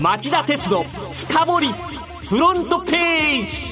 町田鉄の深掘りフロントページ。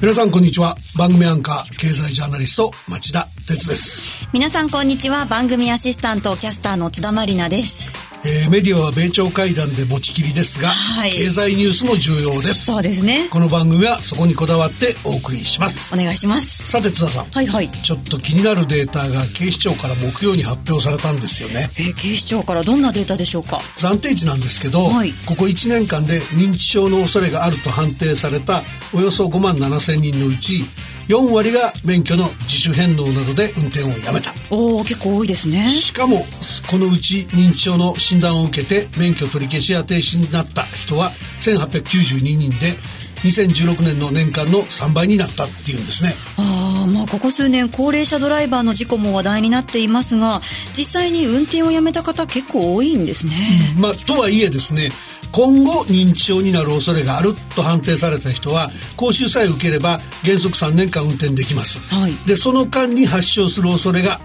皆さんこんにちは。番組アンカー経済ジャーナリスト町田鉄です。皆さんこんにちは。番組アシスタントキャスターの津田まりなですえー、メディアは米朝会談で持ちきりですが、はい、経済ニュースも重要です。そうですね。この番組はそこにこだわってお送りします。お願いします。さて津田さん。はいはい。ちょっと気になるデータが警視庁から木曜に発表されたんですよね。えー、警視庁からどんなデータでしょうか？暫定値なんですけど、はい、ここ1年間で認知症の恐れがあると判定されたおよそ5万7千人のうち4割が免許の自主返納などで運転をやめた。おお結構多いですね。しかもこのうち認知症の診断を受けて免許取り消しや停止になった人は1892人で2016年の年間の3倍になったっていうんですね。ああまあここ数年高齢者ドライバーの事故も話題になっていますが実際に運転をやめた方結構多いんですね、うん、まあとはいえですね今後認知症になる恐れがあると判定された人は講習さえ受ければ原則3年間運転できます、はい、でその間に発症する恐れが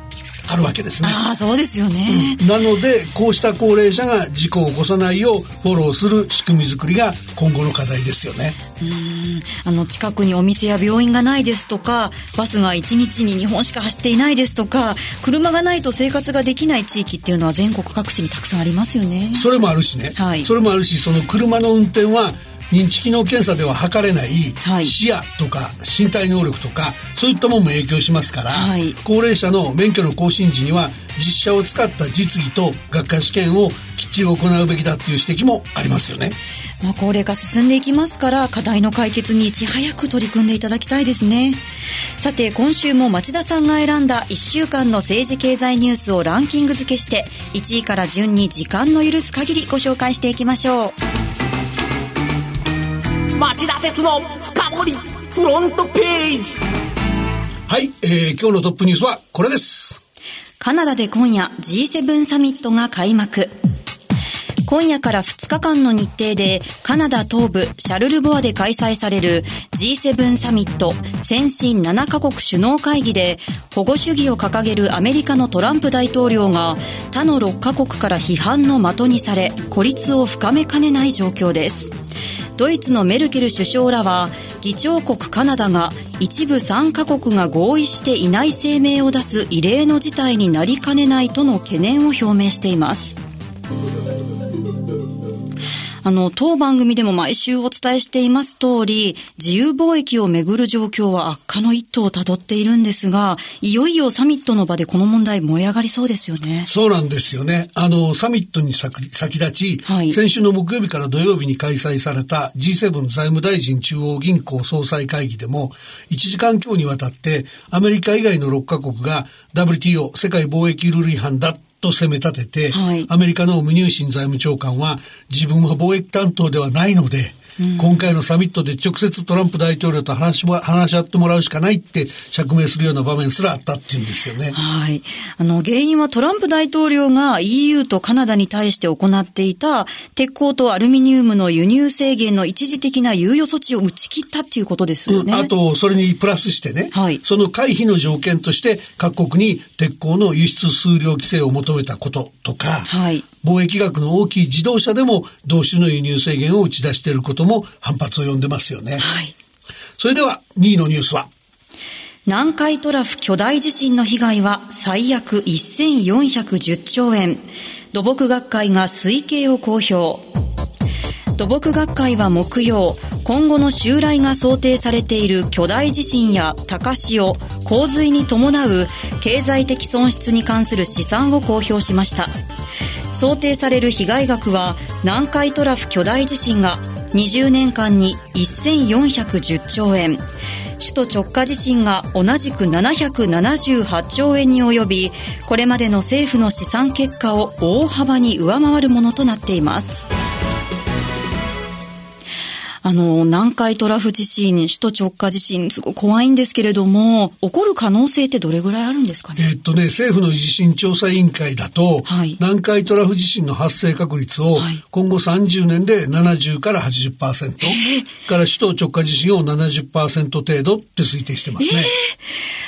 あるわけですね。ああそうですよね、うん、なのでこうした高齢者が事故を起こさないようフォローする仕組み作りが今後の課題ですよね。うん。あの近くにお店や病院がないですとかバスが1日に2本しか走っていないですとか車がないと生活ができない地域っていうのは全国各地にたくさんありますよね。それもあるしね、はい、それもあるしその車の運転は認知機能検査では測れない視野とか身体能力とかそういったものも影響しますから、はい、高齢者の免許の更新時には実車を使った実技と学科試験をきっちり行うべきだっていう指摘もありますよね。まあ、高齢化進んでいきますから課題の解決にいち早く取り組んでいただきたいですね。さて今週も町田さんが選んだ1週間の政治経済ニュースをランキング付けして1位から順に時間の許す限りご紹介していきましょう町田鉄の深掘りフロントページ。はい、えー、今日のトップニュースはこれです。カナダで今夜 G7 サミットが開幕。今夜から2日間の日程でカナダ東部シャルルボアで開催される G7 サミット先進7カ国首脳会議で保護主義を掲げるアメリカのトランプ大統領が他の6カ国から批判の的にされ孤立を深めかねない状況ですドイツのメルケル首相らは議長国カナダが一部参加国が合意していない声明を出す異例の事態になりかねないとの懸念を表明しています。あの、当番組でも毎週お伝えしています通り、自由貿易をめぐる状況は悪化の一途をたどっているんですが、いよいよサミットの場でこの問題燃え上がりそうですよね。そうなんですよね。あの、サミットに先立ち、はい、先週の木曜日から土曜日に開催された G7 財務大臣中央銀行総裁会議でも、1時間強にわたってアメリカ以外の6カ国が WTO 世界貿易ルール違反だと攻め立てて、はい、アメリカのムニューシン財務長官は自分は貿易担当ではないので、今回のサミットで直接トランプ大統領と話し話し合ってもらうしかないって釈明するような場面すらあったっていうんですよね。はい。あの、原因はトランプ大統領が EU とカナダに対して行っていた鉄鋼とアルミニウムの輸入制限の一時的な猶予措置を打ち切ったっていうことですよね。うん、あと、それにプラスしてね、はい、その回避の条件として各国に鉄鋼の輸出数量規制を求めたこととか、はい、貿易額の大きい自動車でも同種の輸入制限を打ち出していることも反発を呼んでますよね。はい。それでは2位のニュースは？南海トラフ巨大地震の被害は最悪1410兆円。土木学会が推計を公表。土木学会は木曜、今後の襲来が想定されている巨大地震や高潮、洪水に伴う経済的損失に関する試算を公表しました。想定される被害額は南海トラフ巨大地震が20年間に1410兆円。首都直下地震が同じく778兆円に及びこれまでの政府の試算結果を大幅に上回るものとなっています。あの、南海トラフ地震、首都直下地震、すごい怖いんですけれども、起こる可能性ってどれぐらいあるんですかね？えっとね、政府の地震調査委員会だと、はい、南海トラフ地震の発生確率を、今後30年で70から80%、えー、から首都直下地震を70%程度って推定してますね。え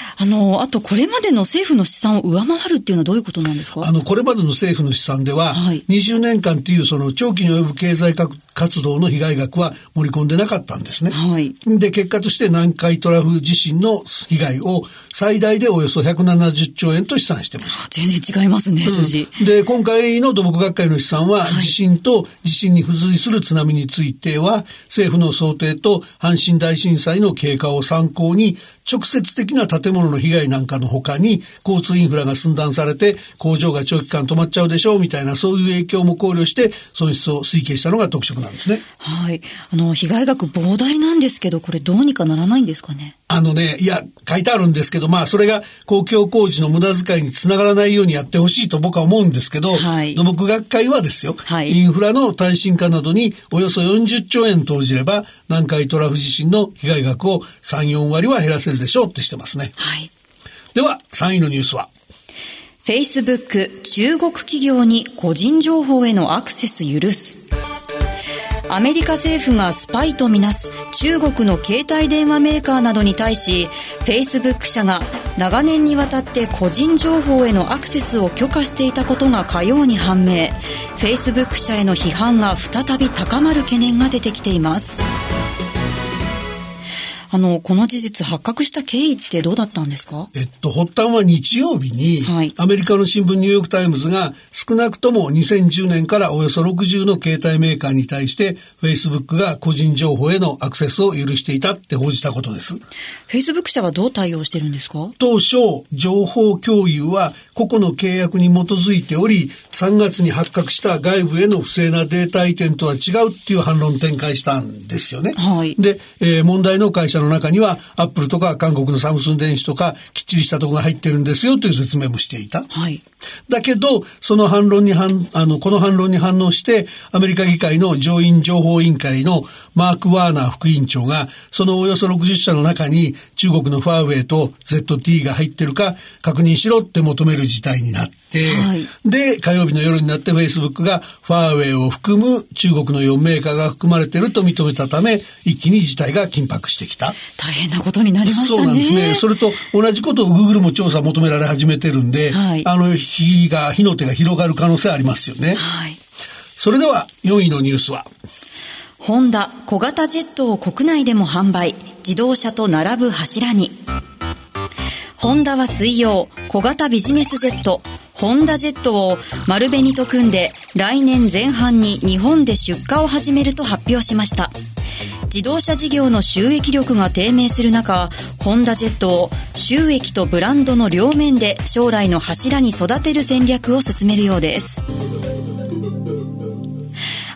ーあの、あとこれまでの政府の試算を上回るっていうのはどういうことなんですか？あの、これまでの政府の試算では、はい、20年間っていうその長期に及ぶ経済活動の被害額は盛り込んでなかったんですね。はい。で、結果として南海トラフ地震の被害を最大でおよそ170兆円と試算してました。全然違いますね、数字。うん、で、今回の土木学会の試算は、はい、地震と地震に付随する津波については、政府の想定と阪神大震災の経過を参考に、直接的な建物の被害なんかの他に、交通インフラが寸断されて、工場が長期間止まっちゃうでしょうみたいな、そういう影響も考慮して、損失を推計したのが特色なんですね。はい。あの、被害額膨大なんですけど、これどうにかならないんですかね？あのね、いや、書いてあるんですけど、まあ、それが公共工事の無駄遣いにつながらないようにやってほしいと僕は思うんですけど、はい、土木学会はですよ、はい、インフラの耐震化などにおよそ40兆円投じれば、南海トラフ地震の被害額を3、4割は減らせるでしょうってしてますね。はい。では、3位のニュースは？Facebook 中国企業に個人情報へのアクセス許す。アメリカ政府がスパイとみなす中国の携帯電話メーカーなどに対し Facebook 社が長年にわたって個人情報へのアクセスを許可していたことが火曜に判明。Facebook 社への批判が再び高まる懸念が出てきています。あの、この事実発覚した経緯ってどうだったんですか？えっと、発端は日曜日に、はい、アメリカの新聞ニューヨークタイムズが少なくとも2010年からおよそ60の携帯メーカーに対して、Facebook が個人情報へのアクセスを許していたって報じたことです。Facebook 社はどう対応してるんですか？当初、情報共有は個々の契約に基づいており、3月に発覚した外部への不正なデータ移転とは違うっていう反論展開したんですよね。はい。で、えー、問題の会社の中には、アップルとか韓国のサムスン電子とか、きっちりしたところが入ってるんですよという説明もしていた。はい。だけど、その反論に反、あの、この反論に反応して、アメリカ議会の上院情報委員会のマーク・ワーナー副委員長が、そのおよそ60社の中に中国のファーウェイと ZT が入ってるか確認しろって求める事態になって、はい、で、火曜日の夜になって Facebook がファーウェイを含む中国の4メーカーが含まれていると認めたため、一気に事態が緊迫してきた。大変なことになりましたね。そうなんですね。それと同じことを Google も調査求められ始めてるんで、はい、あの、火が、火の手が広がる可能性ありますよね。はい。それでは4位のニュースはホンダ小型ジェットを国内でも販売自動車と並ぶ柱にホンダは水曜小型ビジネスジェットホンダジェットを丸紅と組んで来年前半に日本で出荷を始めると発表しました自動車事業の収益力が低迷する中ホンダジェットを収益とブランドの両面で将来の柱に育てる戦略を進めるようです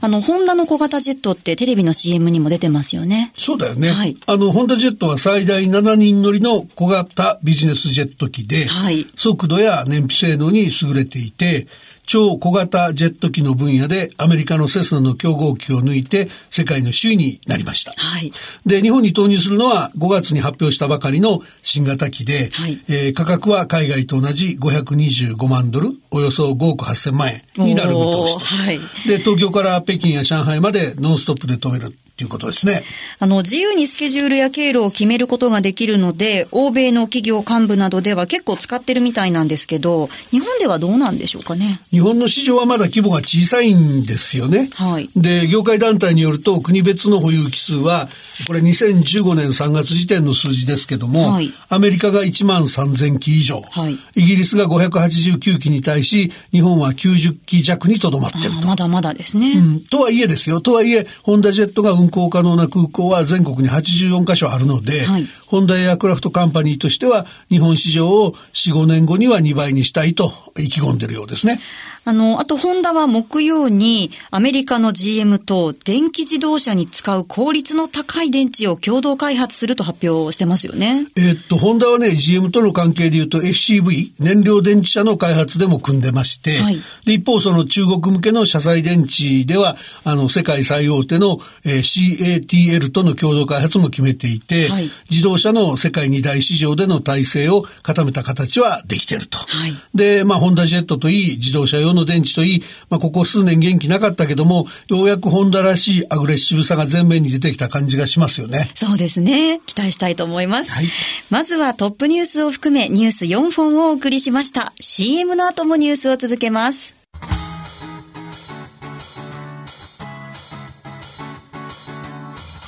あの、ホンダの小型ジェットってテレビの CM にも出てますよね。そうだよね。はい。あの、ホンダジェットは最大7人乗りの小型ビジネスジェット機で、はい。速度や燃費性能に優れていて、超小型ジェット機の分野でアメリカのセスナの競合機を抜いて世界の首位になりました。はい。で、日本に投入するのは5月に発表したばかりの新型機で、はい、えー、価格は海外と同じ525万ドル、およそ5億8000万円になる見通しはい。で、東京から北京や上海までノンストップで飛べるということですね。あの、自由にスケジュールや経路を決めることができるので、欧米の企業幹部などでは結構使ってるみたいなんですけど、日本ではどうなんでしょうかね？日本の市場はまだ規模が小さいんですよね。はい。で、業界団体によると、国別の保有機数は、これ2015年3月時点の数字ですけども、はい、アメリカが1万3000機以上、はい、イギリスが589機に対し、日本は90機弱にとどまってると。まだまだですね。うん。とはいえですよ。とはいえ、ホンダジェットが運航可能な空港は全国に84カ所あるので、はい、ホンダエアクラフトカンパニーとしては日本市場を4、5年後には2倍にしたいと意気込んでるようですね。あの、あとホンダは木曜にアメリカの GM と電気自動車に使う効率の高い電池を共同開発すると発表してますよね。えっと、ホンダはね、GM との関係で言うと FCV、燃料電池車の開発でも組んでまして、はい、で一方その中国向けの車載電池では、あの、世界最大手の、えー、CATL との共同開発も決めていて、はい、自動車の世界二大市場での体制を固めた形はできていると。はい、で、まあ、ホンダジェットといい、自動車用の電池といい、まあ、ここ数年元気なかったけども、ようやくホンダらしいアグレッシブさが前面に出てきた感じがしますよね。そうですね。期待したいと思います。はい、まずはトップニュースを含めニュース4本をお送りしました。CM の後もニュースを続けます。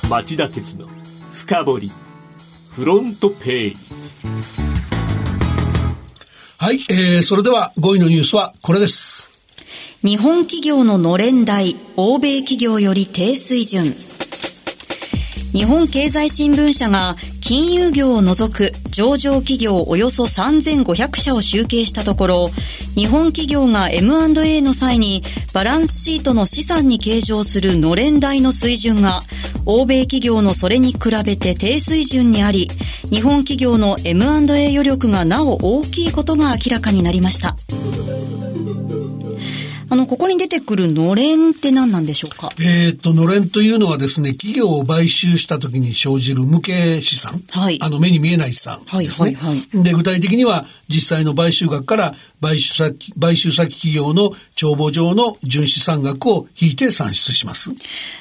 町田鉄の深掘りフロントページ。はい、えー、それでは5位のニュースはこれです。日本企業ののれん代欧米企業より低水準。日本経済新聞社が金融業を除く上場企業およそ3500社を集計したところ、日本企業が M&A の際にバランスシートの資産に計上するのれん代の水準が、欧米企業のそれに比べて低水準にあり、日本企業の M&A 余力がなお大きいことが明らかになりました。あの、ここに出てくるのれんって何なんでしょうか？えっ、と、のれんというのはですね、企業を買収した時に生じる無形資産。はい。あの、目に見えない資産ですね。はい、はい、はい。で、具体的には、実際の買収額から買収先、買収先企業の帳簿上の純資産額を引いて算出します。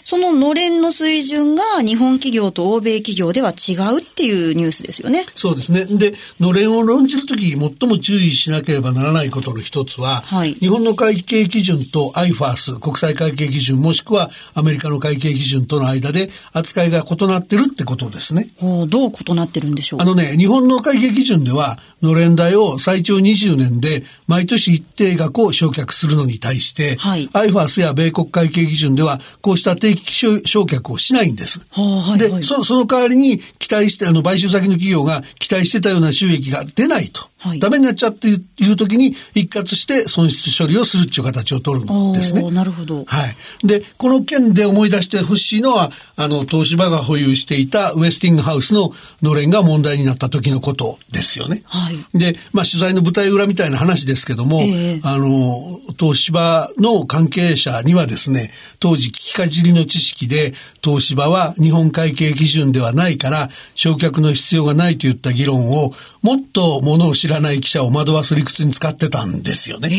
そののれんの水準が日本企業と欧米企業では違うっていうニュースですよね。そうですね。で、のれんを論じるとき、最も注意しなければならないことの一つは、はい、日本の会計基準と IFAS、国際会計基準、もしくはアメリカの会計基準との間で扱いが異なってるってことですね。どう異なってるんでしょう？あのね、日本の会計基準では、のれん代を最長20年で毎年一定額を償却するのに対して、はい、IFAS や米国会計基準ではこうした定期償却をしないんです。はいはい、でそ、その代わりに期待して、あの、買収先の企業が期待してたような収益が出ないと。はい、ダメになっちゃっていう時に一括して損失処理をするっていう形を取るんですね。なるほど。はい。で、この件で思い出してほしいのは、あの、東芝が保有していたウエスティングハウスののれんが問題になった時のことですよね。はい。で、まあ、取材の舞台裏みたいな話ですけども、えー、あの、東芝の関係者にはですね、当時聞きかじりの知識で、東芝は日本会計基準ではないから、焼却の必要がないといった議論を、もっとものを知らない記者を惑わす理屈に使ってたんですよね。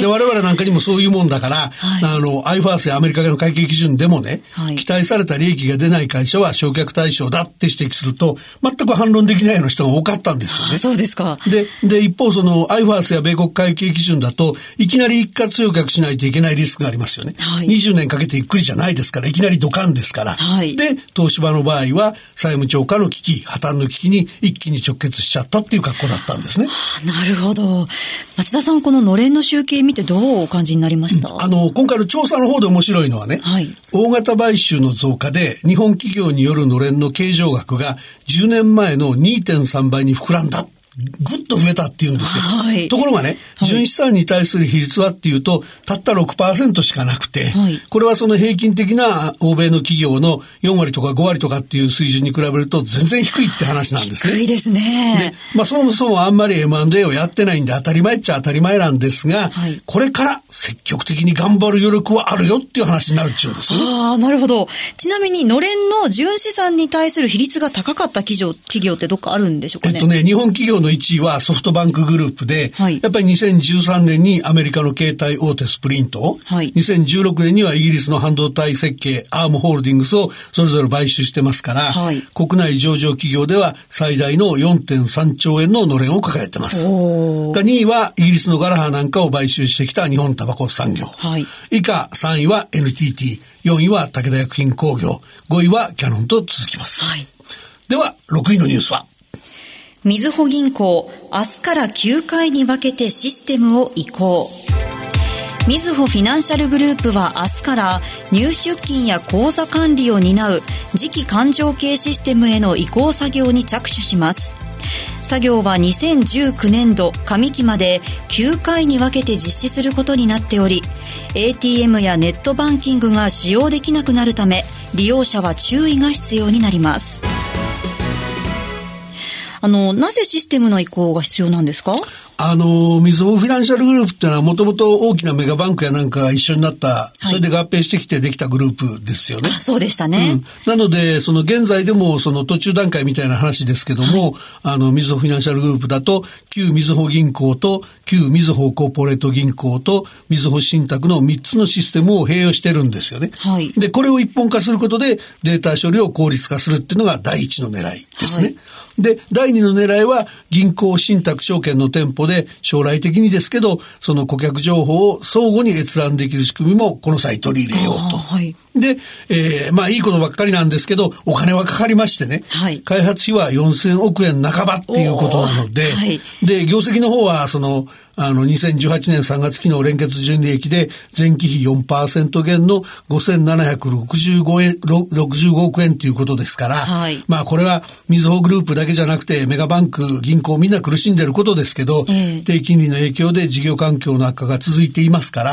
で、我々なんかにもそういうもんだから、はい、あの、IFAS やアメリカの会計基準でもね、はい、期待された利益が出ない会社は焼却対象だって指摘すると、全く反論できないような人が多かったんですよね。そうですか。で、で、一方その IFAS や米国会計基準だと、いきなり一括焼却しないといけないリスクがありますよね。はい、20年かけてゆっくりじゃないですから、いきなりドカンですから。はい、で、東芝の場合は、債務超過の危機、破綻の危機に一気に直結しちゃったっていう格好だったんですね。なるほど。町田さん、こののれんの集計見てどうお感じになりました、うん、あの、今回の調査の方で面白いのはね、はい、大型買収の増加で日本企業によるのれんの計上額が10年前の2.3倍に膨らんだぐっと増えたっていうんですよ。はい、ところがね、純資産に対する比率はっていうと、たった6%しかなくて、はい、これはその平均的な欧米の企業の4割とか5割とかっていう水準に比べると全然低いって話なんですね。低いですね。で、まあそもそもあんまり M&A をやってないんで当たり前っちゃ当たり前なんですが、はい、これから積極的に頑張る余力はあるよっていう話になるっちゅうんですね。ああ、なるほど。ちなみに、のれんの純資産に対する比率が高かった企業企業ってどっかあるんでしょうかね？えっとね、日本企業の1位はソフトバンクグループで、はい、やっぱり2013年にアメリカの携帯大手スプリント、はい、2016年にはイギリスの半導体設計アームホールディングスをそれぞれ買収してますから、はい、国内上場企業では最大の4.3兆円ののれんを抱えてます。2位はイギリスのガラハなんかを買収してきた日本タバコ産業。はい、以下3位は NTT、4位は武田薬品工業、5位はキャノンと続きます。はい、では、6位のニュースは？みずほ銀行、明日から9回に分けてシステムを移行。みずほフィナンシャルグループは明日から入出金や口座管理を担う次期勘定系システムへの移行作業に着手します。作業は2019年度上期まで9回に分けて実施することになっており ATM やネットバンキングが使用できなくなるため利用者は注意が必要になります。あの、なぜシステムの移行が必要なんですか？あの、みずほフィナンシャルグループっていうのはもともと大きなメガバンクやなんかが一緒になった、それで合併してきてできたグループですよね。そうでしたね。うん、なので、その現在でもその途中段階みたいな話ですけども、はい、あの、みずほフィナンシャルグループだと、旧みずほ銀行と旧みずほコーポレート銀行とみずほ信託の3つのシステムを併用してるんですよね。はい。で、これを一本化することでデータ処理を効率化するっていうのが第一の狙いですね。はいで、第二の狙いは銀行信託証券の店舗で将来的にですけど、その顧客情報を相互に閲覧できる仕組みもこの際取り入れようと。はい、で、えー、まあいいことばっかりなんですけど、お金はかかりましてね。はい、開発費は4000億円半ばっていうことなので、はい、で、業績の方はその、あの、2018年3月期の連結純利益で前期比4%減の5765円、65億円ということですから、はい、まあこれはみずほグループだけじゃなくてメガバンク、銀行みんな苦しんでることですけど、えー、低金利の影響で事業環境の悪化が続いていますから、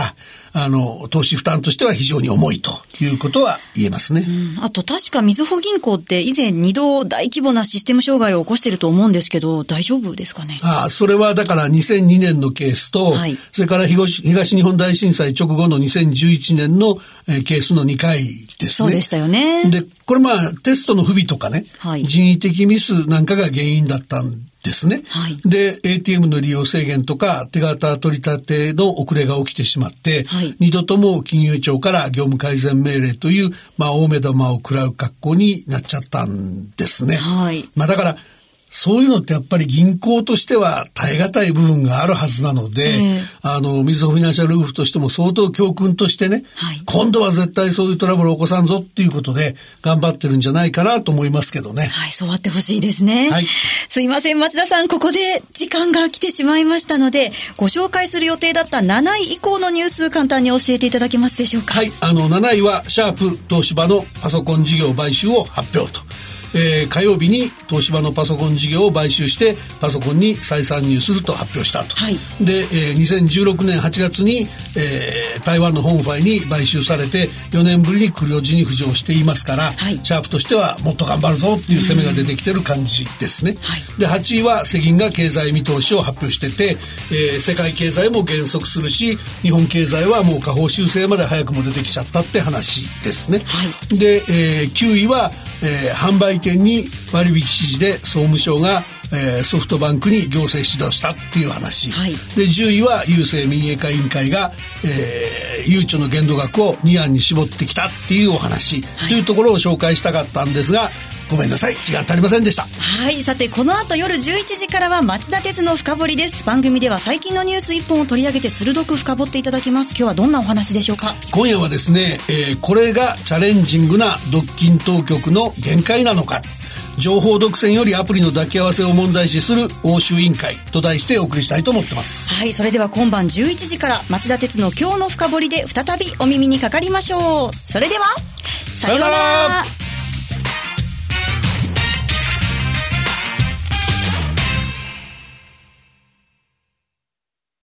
あの、投資負担としては非常に重いということは言えますね。うん、あと確かみずほ銀行って以前2度大規模なシステム障害を起こしていると思うんですけど、大丈夫ですかね？ああ、それはだから2002年のケースと、はい、それから東東日本大震災直後の2011年の、えー、ケースの2回ですね。そうでしたよね。で、これまあテストの不備とかね、はい、人為的ミスなんかが原因だったんですね。はい、で、ATM の利用制限とか手形取り立ての遅れが起きてしまって、はい、二度とも金融庁から業務改善命令という、まあ、大目玉を食らう格好になっちゃったんですね。はい、まあだから、そういうのってやっぱり銀行としては耐え難い部分があるはずなので、えー、あの、みずほフィナンシャルルーフとしても相当教訓としてね、はい、今度は絶対そういうトラブルを起こさんぞっていうことで頑張ってるんじゃないかなと思いますけどね。はい、そうあってほしいですね。はい。すいません、町田さん、ここで時間が来てしまいましたので、ご紹介する予定だった7位以降のニュース簡単に教えていただけますでしょうか？はい、あの、7位はシャープ東芝のパソコン事業買収を発表と。えー、火曜日に東芝のパソコン事業を買収してパソコンに再参入すると発表したと、はい、で、えー、2016年8月に、えー、台湾の本ファイに買収されて4年ぶりに黒字に浮上していますから、はい、シャープとしてはもっと頑張るぞっていう攻めが出てきてる感じですね、はい、で8位は世銀が経済見通しを発表してて、えー、世界経済も減速するし日本経済はもう下方修正まで早くも出てきちゃったって話ですね、で、えー、9位はえー、販売店に割引指示で総務省が、えー、ソフトバンクに行政指導したっていう話、はい、で10位は郵政民営化委員会が、えー、ゆうちょの限度額を2案に絞ってきたっていうお話、はい、というところを紹介したかったんですがごめんなさい。時間足りませんでした。はいさてこの後夜11時からは町田鉄の深掘りです。番組では最近のニュース1本を取り上げて鋭く深掘っていただきます。今日はどんなお話でしょうか？今夜はですね、えー、これがチャレンジングな独禁当局の限界なのか。情報独占よりアプリの抱き合わせを問題視する欧州委員会と題してお送りしたいと思ってます。はいそれでは今晩11時から町田鉄の今日の深掘りで再びお耳にかかりましょう。それではさようなら